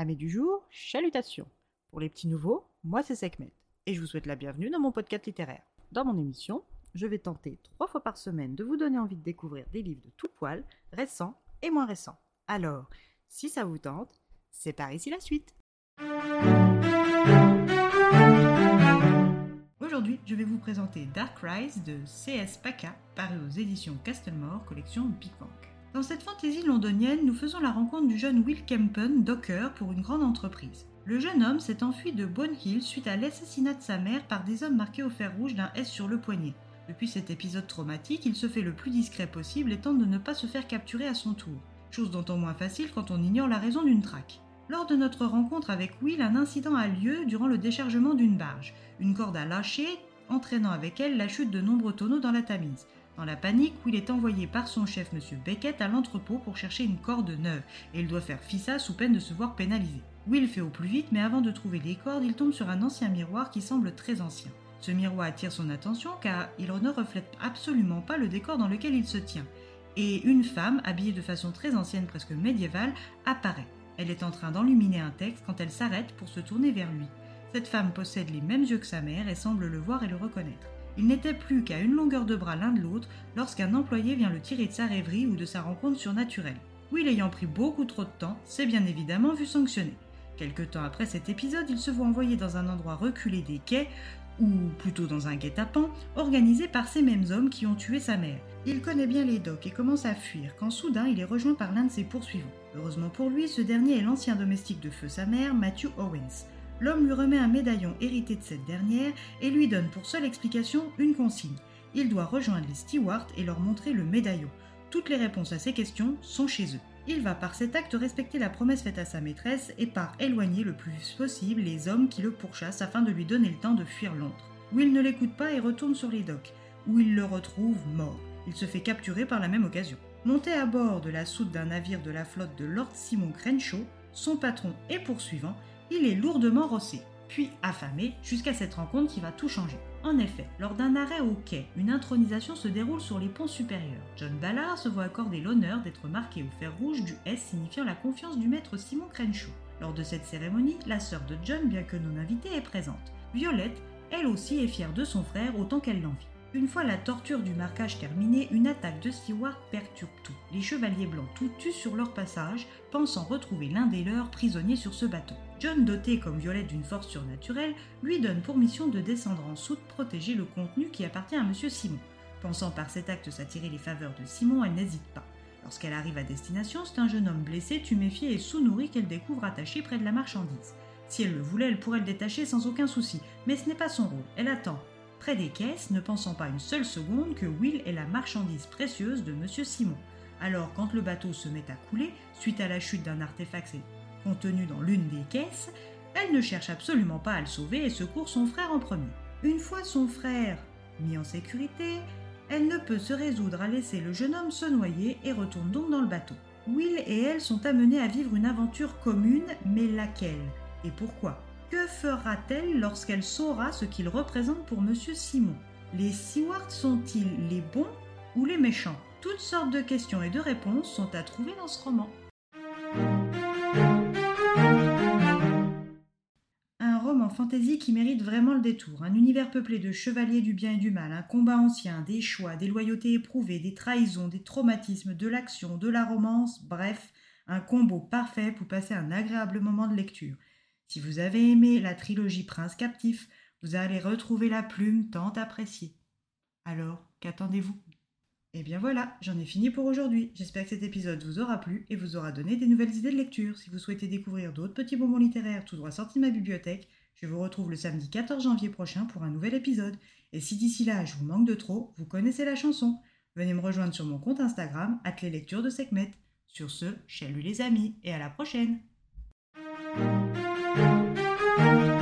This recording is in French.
Amis du jour, chalutations. Pour les petits nouveaux, moi c'est Sekhmet et je vous souhaite la bienvenue dans mon podcast littéraire. Dans mon émission, je vais tenter trois fois par semaine de vous donner envie de découvrir des livres de tout poil, récents et moins récents. Alors, si ça vous tente, c'est par ici la suite. Aujourd'hui, je vais vous présenter Dark Rise de C.S. Paca, paru aux éditions Castlemore, collection Bang. Dans cette fantaisie londonienne, nous faisons la rencontre du jeune Will Kempen, docker pour une grande entreprise. Le jeune homme s'est enfui de Bone Hill suite à l'assassinat de sa mère par des hommes marqués au fer rouge d'un S sur le poignet. Depuis cet épisode traumatique, il se fait le plus discret possible et tente de ne pas se faire capturer à son tour. Chose d'autant moins facile quand on ignore la raison d'une traque. Lors de notre rencontre avec Will, un incident a lieu durant le déchargement d'une barge. Une corde a lâché, entraînant avec elle la chute de nombreux tonneaux dans la Tamise. Dans la panique, Will est envoyé par son chef, M. Beckett, à l'entrepôt pour chercher une corde neuve, et il doit faire fissa sous peine de se voir pénalisé. Will fait au plus vite, mais avant de trouver les cordes, il tombe sur un ancien miroir qui semble très ancien. Ce miroir attire son attention car il ne reflète absolument pas le décor dans lequel il se tient. Et une femme, habillée de façon très ancienne, presque médiévale, apparaît. Elle est en train d'enluminer un texte quand elle s'arrête pour se tourner vers lui. Cette femme possède les mêmes yeux que sa mère et semble le voir et le reconnaître. Il n'était plus qu'à une longueur de bras l'un de l'autre lorsqu'un employé vient le tirer de sa rêverie ou de sa rencontre surnaturelle. Will ayant pris beaucoup trop de temps, s'est bien évidemment vu sanctionné. Quelque temps après cet épisode, il se voit envoyé dans un endroit reculé des quais, ou plutôt dans un guet-apens, organisé par ces mêmes hommes qui ont tué sa mère. Il connaît bien les docks et commence à fuir quand soudain il est rejoint par l'un de ses poursuivants. Heureusement pour lui, ce dernier est l'ancien domestique de feu sa mère, Matthew Owens. L'homme lui remet un médaillon hérité de cette dernière et lui donne pour seule explication une consigne. Il doit rejoindre les stewards et leur montrer le médaillon. Toutes les réponses à ces questions sont chez eux. Il va par cet acte respecter la promesse faite à sa maîtresse et par éloigner le plus possible les hommes qui le pourchassent afin de lui donner le temps de fuir Londres. Will ne l'écoute pas et retourne sur les docks, où il le retrouve mort. Il se fait capturer par la même occasion. Monté à bord de la soute d'un navire de la flotte de Lord Simon Crenshaw, son patron et poursuivant, il est lourdement rossé, puis affamé, jusqu'à cette rencontre qui va tout changer. En effet, lors d'un arrêt au quai, une intronisation se déroule sur les ponts supérieurs. John Ballard se voit accorder l'honneur d'être marqué au fer rouge du S signifiant la confiance du maître Simon Crenshaw. Lors de cette cérémonie, la sœur de John, bien que non invitée, est présente. Violette, elle aussi, est fière de son frère autant qu'elle l'envie. Une fois la torture du marquage terminée, une attaque de Stewart perturbe tout. Les chevaliers blancs tout tuent sur leur passage, pensant retrouver l'un des leurs prisonniers sur ce bateau. John, doté comme Violette d'une force surnaturelle, lui donne pour mission de descendre en soute protéger le contenu qui appartient à Monsieur Simon. Pensant par cet acte s'attirer les faveurs de Simon, elle n'hésite pas. Lorsqu'elle arrive à destination, c'est un jeune homme blessé, tuméfié et sous-nourri qu'elle découvre attaché près de la marchandise. Si elle le voulait, elle pourrait le détacher sans aucun souci, mais ce n'est pas son rôle, elle attend, près des caisses, ne pensant pas une seule seconde que Will est la marchandise précieuse de Monsieur Simon. Alors, quand le bateau se met à couler, suite à la chute d'un artefact contenu dans l'une des caisses, elle ne cherche absolument pas à le sauver et secourt son frère en premier. Une fois son frère mis en sécurité, elle ne peut se résoudre à laisser le jeune homme se noyer et retourne donc dans le bateau. Will et elle sont amenés à vivre une aventure commune, mais laquelle? Et pourquoi? Que fera-t-elle lorsqu'elle saura ce qu'il représente pour Monsieur Simon? Les Sewards sont-ils les bons ou les méchants? Toutes sortes de questions et de réponses sont à trouver dans ce roman. fantaisie qui mérite vraiment le détour. Un univers peuplé de chevaliers du bien et du mal, un combat ancien, des choix, des loyautés éprouvées, des trahisons, des traumatismes, de l'action, de la romance, bref, un combo parfait pour passer un agréable moment de lecture. Si vous avez aimé la trilogie Prince captif, vous allez retrouver la plume tant appréciée. Alors, qu'attendez-vous? Eh bien voilà, j'en ai fini pour aujourd'hui. J'espère que cet épisode vous aura plu et vous aura donné des nouvelles idées de lecture. Si vous souhaitez découvrir d'autres petits moments littéraires tout droit sortis de ma bibliothèque, je vous retrouve le samedi 14 janvier prochain pour un nouvel épisode. Et si d'ici là je vous manque de trop, vous connaissez la chanson. Venez me rejoindre sur mon compte Instagram, les lectures de Sekhmet. Sur ce, chalut les amis et à la prochaine! Thank you.